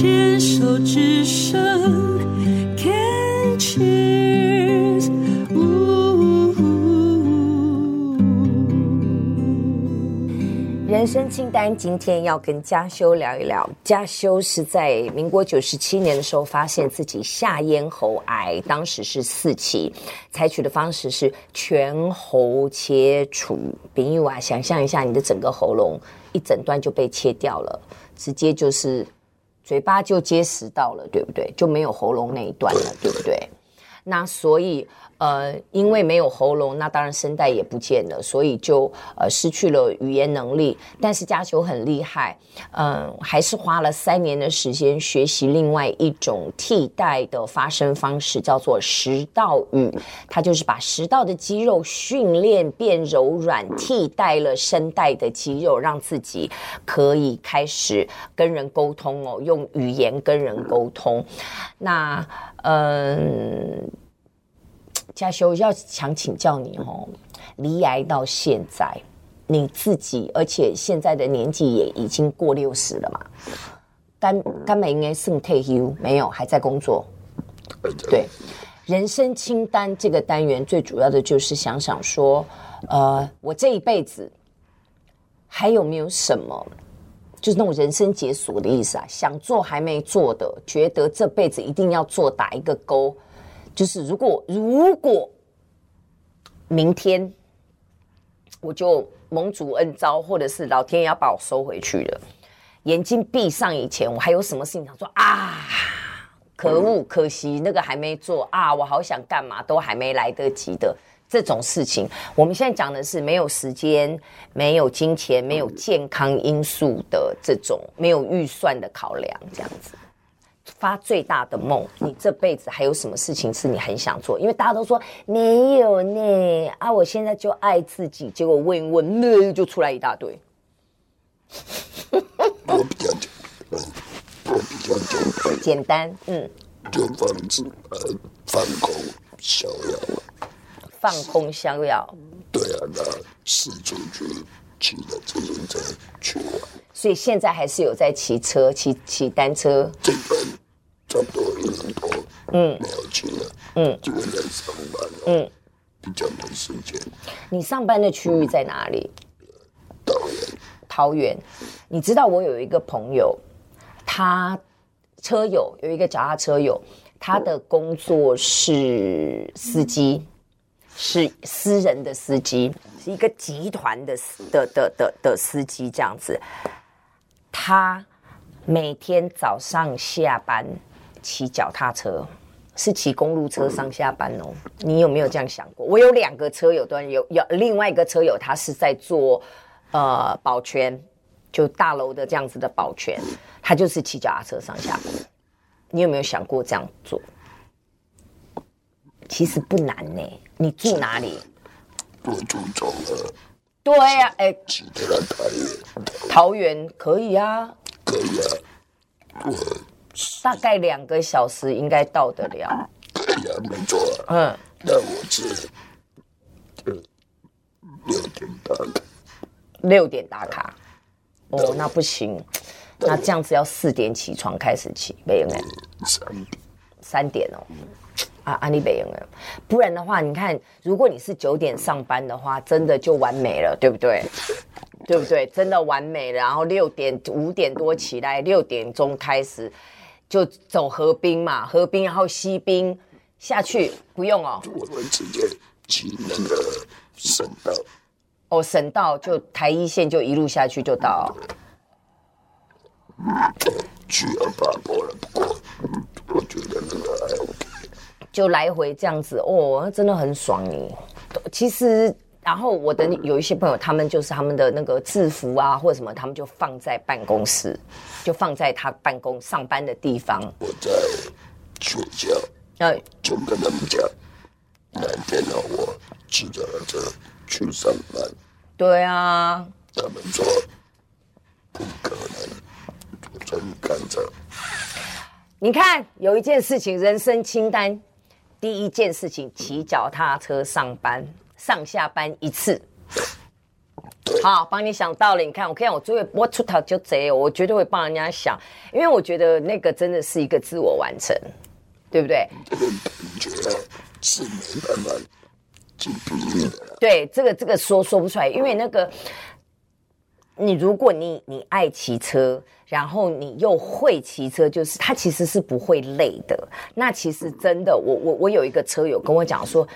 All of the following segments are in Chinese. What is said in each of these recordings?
牵手之声，Can cheers，人生清单，今天要跟家修聊一聊。家修是在民国九十七年的时候，发现自己下咽喉癌，当时是四期，采取的方式是全喉切除。比喻啊，想象一下，你的整个喉咙一整段就被切掉了，直接就是。嘴巴就结实到了，对不对？就没有喉咙那一段了，对不对？那所以。呃，因为没有喉咙，那当然声带也不见了，所以就呃失去了语言能力。但是家球很厉害，嗯、还是花了三年的时间学习另外一种替代的发声方式，叫做食道语。它就是把食道的肌肉训练变柔软，替代了声带的肌肉，让自己可以开始跟人沟通哦，用语言跟人沟通。那嗯。家修要想请教你哦，罹癌到现在，你自己，而且现在的年纪也已经过六十了嘛，肝肝没应该剩退休没有，还在工作。对，人生清单这个单元最主要的就是想想说，呃，我这一辈子还有没有什么，就是那种人生解锁的意思啊？想做还没做的，觉得这辈子一定要做，打一个勾。就是如果如果明天我就蒙主恩招，或者是老天爷要把我收回去了，眼睛闭上以前，我还有什么事情想说啊？可恶，可惜那个还没做啊！我好想干嘛都还没来得及的这种事情。我们现在讲的是没有时间、没有金钱、没有健康因素的这种没有预算的考量，这样子。发最大的梦，你这辈子还有什么事情是你很想做？因为大家都说没有呢啊！我现在就爱自己，结果问一问，那就出来一大堆。我比较简单，我比较简单，简单，嗯，就放置呃，放空逍遥，放空逍遥。对啊，那四处去骑着自行车去玩。所以现在还是有在骑车，骑骑单车。差不多一年多，嗯，没有去了，嗯，就在上班，嗯，比较没时间。你上班的区域在哪里？桃园。桃园，你知道我有一个朋友，他车友有一个脚踏车友，他的工作是司机，是私人的司机，是一个集团的的的的的司机这样子。他每天早上下班骑脚踏车，是骑公路车上下班哦。你有没有这样想过？我有两个车友，端有有另外一个车友，他是在做呃保全，就大楼的这样子的保全，他就是骑脚踏车上下班。你有没有想过这样做？其实不难呢。你住哪里？我住中和。对呀、啊，哎，骑得来桃园，桃园可以啊，可以啊，我大概两个小时应该到得了。可以啊，没错啊。嗯，那我是六点打卡。六点打卡，哦，那不行，那这样子要四点起床开始起，没有没有，三点，三点哦。啊，安利北了，不然的话，你看，如果你是九点上班的话，真的就完美了，对不对？对不对？真的完美了。然后六点五点多起来，六点钟开始就走河滨嘛，河滨然后西滨下去，不用哦。我们直接骑那个省道。哦，省道就台一线就一路下去就到。去二八坡了，不过我觉得那个还 OK。就来回这样子哦，那真的很爽耶。其实，然后我的有一些朋友，他们就是他们的那个制服啊，或者什么，他们就放在办公室，就放在他办公上班的地方。我在学校，哎，就跟他们讲，那天呢，我骑着车去上班。对啊，他们说不可能，我真干着。你看，有一件事情，人生清单。第一件事情，骑脚踏车上班，上下班一次。好，帮你想到了。你看，我看我就会我出头就贼，我绝对会帮人家想，因为我觉得那个真的是一个自我完成，对不对？这个是没办法去比拟的。对，这个这个说说不出来，因为那个你如果你你爱骑车，然后你又会骑车，就是它其实是不会累的。那其实真的，我我我有一个车友跟我讲说，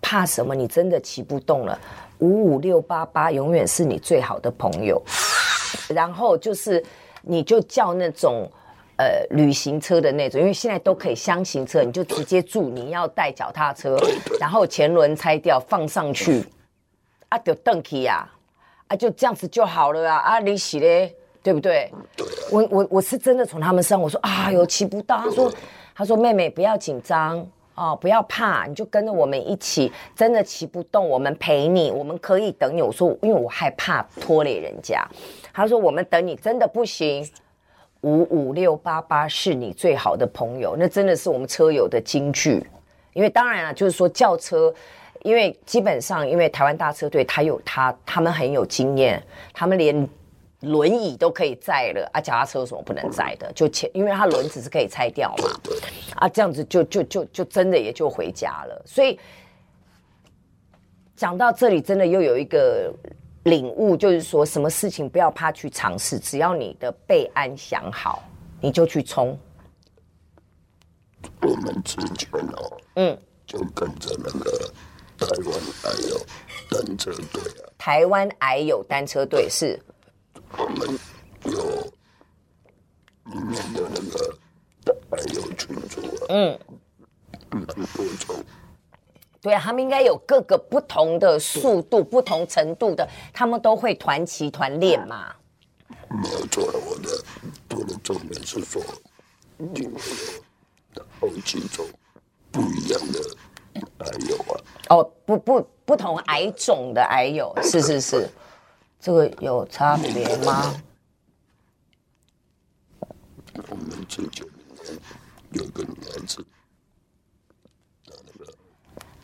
怕什么？你真的骑不动了。五五六八八永远是你最好的朋友，然后就是你就叫那种呃旅行车的那种，因为现在都可以箱型车，你就直接住，你要带脚踏车，然后前轮拆掉放上去，啊就蹬起呀，啊就这样子就好了啊啊你洗嘞，对不对？我我我是真的从他们身上，我说啊有骑不到，他说他说妹妹不要紧张。哦，不要怕，你就跟着我们一起。真的骑不动，我们陪你，我们可以等你。我说，因为我害怕拖累人家。他说，我们等你，真的不行。五五六八八是你最好的朋友，那真的是我们车友的金句。因为当然了，就是说轿车，因为基本上，因为台湾大车队他有他，他们很有经验，他们连。轮椅都可以载了啊，脚踏车有什么不能载的？就前，因为它轮子是可以拆掉嘛，啊，这样子就就就就真的也就回家了。所以讲到这里，真的又有一个领悟，就是说什么事情不要怕去尝试，只要你的备案想好，你就去冲。我们之前哦，嗯，就跟着那个台湾矮友单车队啊，台湾矮友单车队是。我们有里面的那个还有群主啊，嗯，蛮多种。对啊，他们应该有各个不同的速度、不同程度的，他们都会团骑团练嘛。没有错，我的我的重点是说，里面有好几种不一样的癌友啊。哦，不不，不同癌种的癌友，是是是。这个有差别吗？我们之前有个女孩子，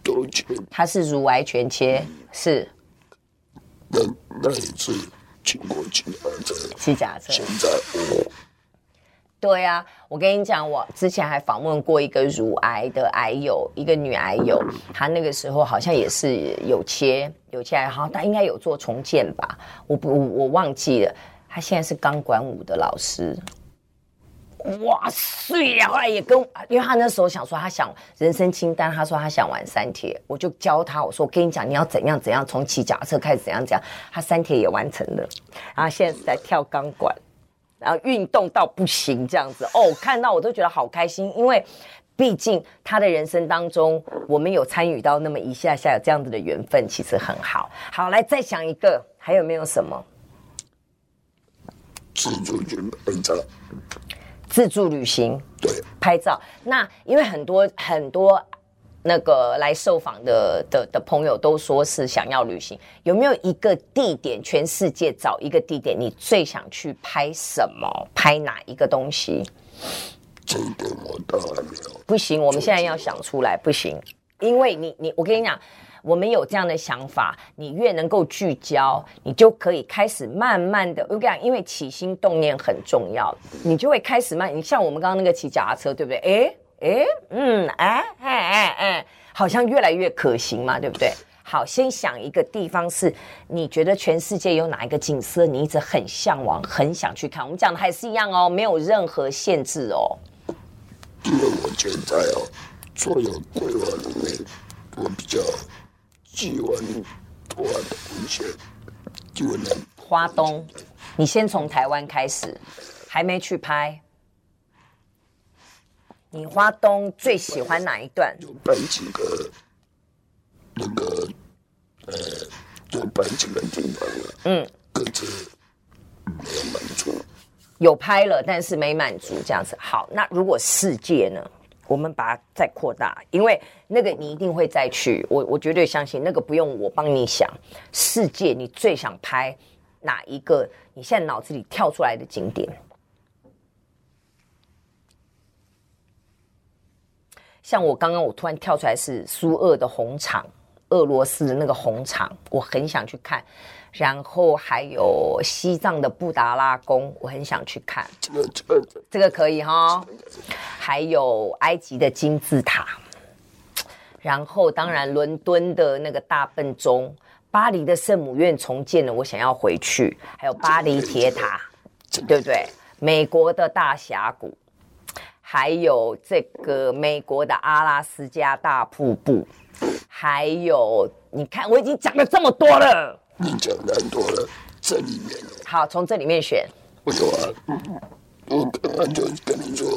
都切，她是乳癌全切，是。那那一次经过骑脚踏车，骑脚踏车。现在我。对啊，我跟你讲，我之前还访问过一个乳癌的癌友，一个女癌友，她那个时候好像也是有切有切癌，好她应该有做重建吧，我不我忘记了。她现在是钢管舞的老师，哇塞呀！后来也跟，因为她那时候想说，她想人生清单，她说她想玩三铁，我就教她，我说我跟你讲，你要怎样怎样，从骑脚踏车开始怎样怎样，她三铁也完成了，然后现在是在跳钢管。然后运动到不行这样子哦，看到我都觉得好开心，因为毕竟他的人生当中，我们有参与到那么一下下有这样子的缘分，其实很好。好，来再想一个，还有没有什么？自助去拍照，自助旅行，对，拍照。那因为很多很多。那个来受访的的的朋友都说是想要旅行，有没有一个地点？全世界找一个地点，你最想去拍什么？拍哪一个东西？这一点我当然没有。不行，我们现在要想出来，不行，因为你你我跟你讲，我们有这样的想法，你越能够聚焦，你就可以开始慢慢的。我跟你讲，因为起心动念很重要，你就会开始慢。你像我们刚刚那个骑脚踏车，对不对？哎。哎，嗯，好像越来越可行嘛，对不对？好，先想一个地方是你觉得全世界有哪一个景色你一直很向往、很想去看。我们讲的还是一样哦，没有任何限制哦。因为我现在哦，所有规划里面，我比较喜欢花东一些，就能花东。你先从台湾开始，还没去拍。你花东最喜欢哪一段？有拍几个，那个，呃，有拍几个地方了。嗯，可是没有满足。有拍了，但是没满足，这样子。好，那如果世界呢？我们把它再扩大，因为那个你一定会再去。我我绝对相信，那个不用我帮你想。世界，你最想拍哪一个？你现在脑子里跳出来的景点？像我刚刚，我突然跳出来是苏俄的红场，俄罗斯的那个红场，我很想去看。然后还有西藏的布达拉宫，我很想去看。这个可以哈。还有埃及的金字塔，然后当然伦敦的那个大笨钟，巴黎的圣母院重建了，我想要回去。还有巴黎铁塔，对不对？美国的大峡谷，还有这个美国的阿拉斯加大瀑布，还有你看，我已经讲了这么多了。你讲的很多了，这里面好，从这里面选。我有啊，我刚刚就跟你说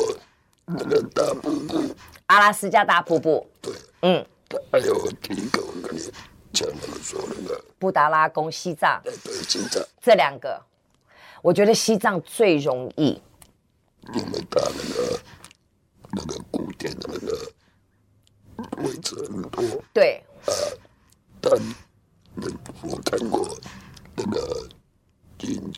那个大瀑布，阿拉斯加大瀑布。对，嗯，还有第一个，我跟你讲那个说那个布达拉宫，西藏。对对，西藏。这两个，我觉得西藏最容易，因为它那个那个古典的那个位置很多。对。呃，但。我看过那个影影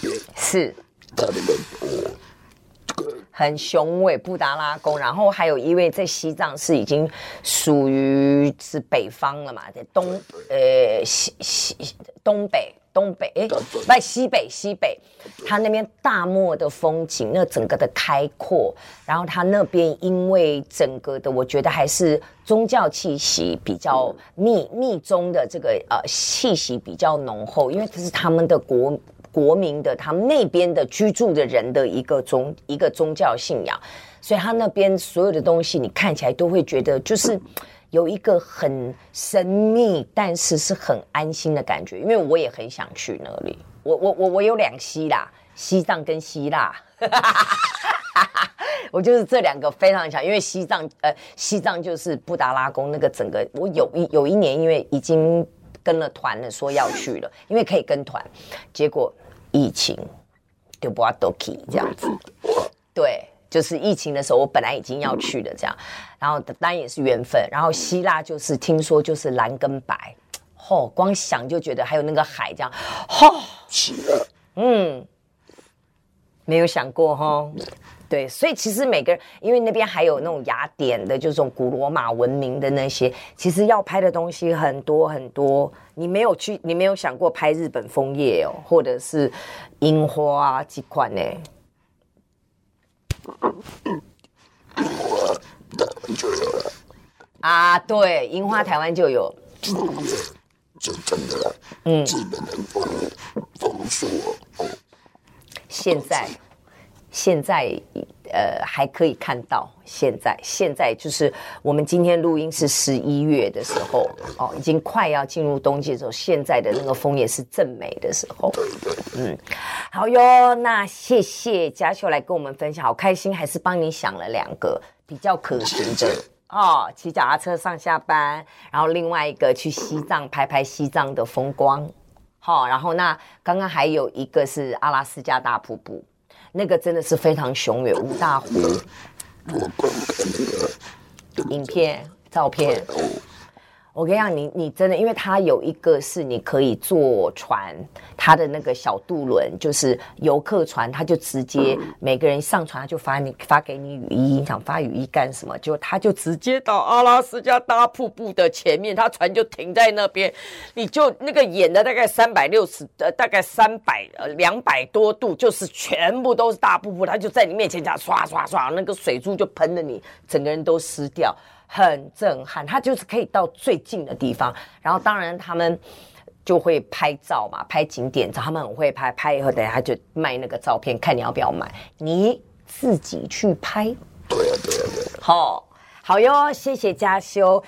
片，是他那个很雄伟，布达拉宫。然后还有一位在西藏是已经属于是北方了嘛，在东呃西西东北。东北哎，不西北西北，它那边大漠的风景，那整个的开阔，然后它那边因为整个的，我觉得还是宗教气息比较密密宗的这个呃气息比较浓厚，因为这是他们的国国民的，他们那边的居住的人的一个宗一个宗教信仰，所以他那边所有的东西，你看起来都会觉得就是。有一个很神秘，但是是很安心的感觉，因为我也很想去那里。我我我我有两西啦，西藏跟希腊，我就是这两个非常想，因为西藏呃，西藏就是布达拉宫那个整个，我有一有一年因为已经跟了团了，说要去了，因为可以跟团，结果疫情就不要都去这样子，对。就是疫情的时候，我本来已经要去的，这样，然后当然也是缘分。然后希腊就是听说就是蓝跟白，嚯，光想就觉得还有那个海这样，嚯，是啊，嗯，没有想过哈，对，所以其实每个人，因为那边还有那种雅典的，就是种古罗马文明的那些，其实要拍的东西很多很多。你没有去，你没有想过拍日本枫叶哦，或者是樱花啊几款呢？就有了啊，对，樱花台湾就有，就真的了。嗯，日本的枫枫树哦，现在现在。呃，还可以看到现在，现在就是我们今天录音是十一月的时候哦，已经快要进入冬季的时候，现在的那个枫叶是正美的时候。嗯，好哟，那谢谢嘉秀来跟我们分享，好开心，还是帮你想了两个比较可行的 哦，骑脚踏车上下班，然后另外一个去西藏拍拍西藏的风光，好，然后那刚刚还有一个是阿拉斯加大瀑布。那个真的是非常雄伟，五大湖。我那个影片、照片。我跟你讲，你你真的，因为它有一个是你可以坐船，它的那个小渡轮就是游客船，它就直接每个人上船，它就发你发给你雨衣，你想发雨衣干什么？就它就直接到阿拉斯加大瀑布的前面，它船就停在那边，你就那个演的大概三百六十呃，大概三百呃两百多度，就是全部都是大瀑布，它就在你面前这样刷刷刷，那个水珠就喷的你整个人都湿掉。很震撼，他就是可以到最近的地方，然后当然他们就会拍照嘛，拍景点照，他们很会拍，拍以后等下就卖那个照片，看你要不要买，你自己去拍。对呀、啊，对呀、啊，对。好，好哟，谢谢嘉修。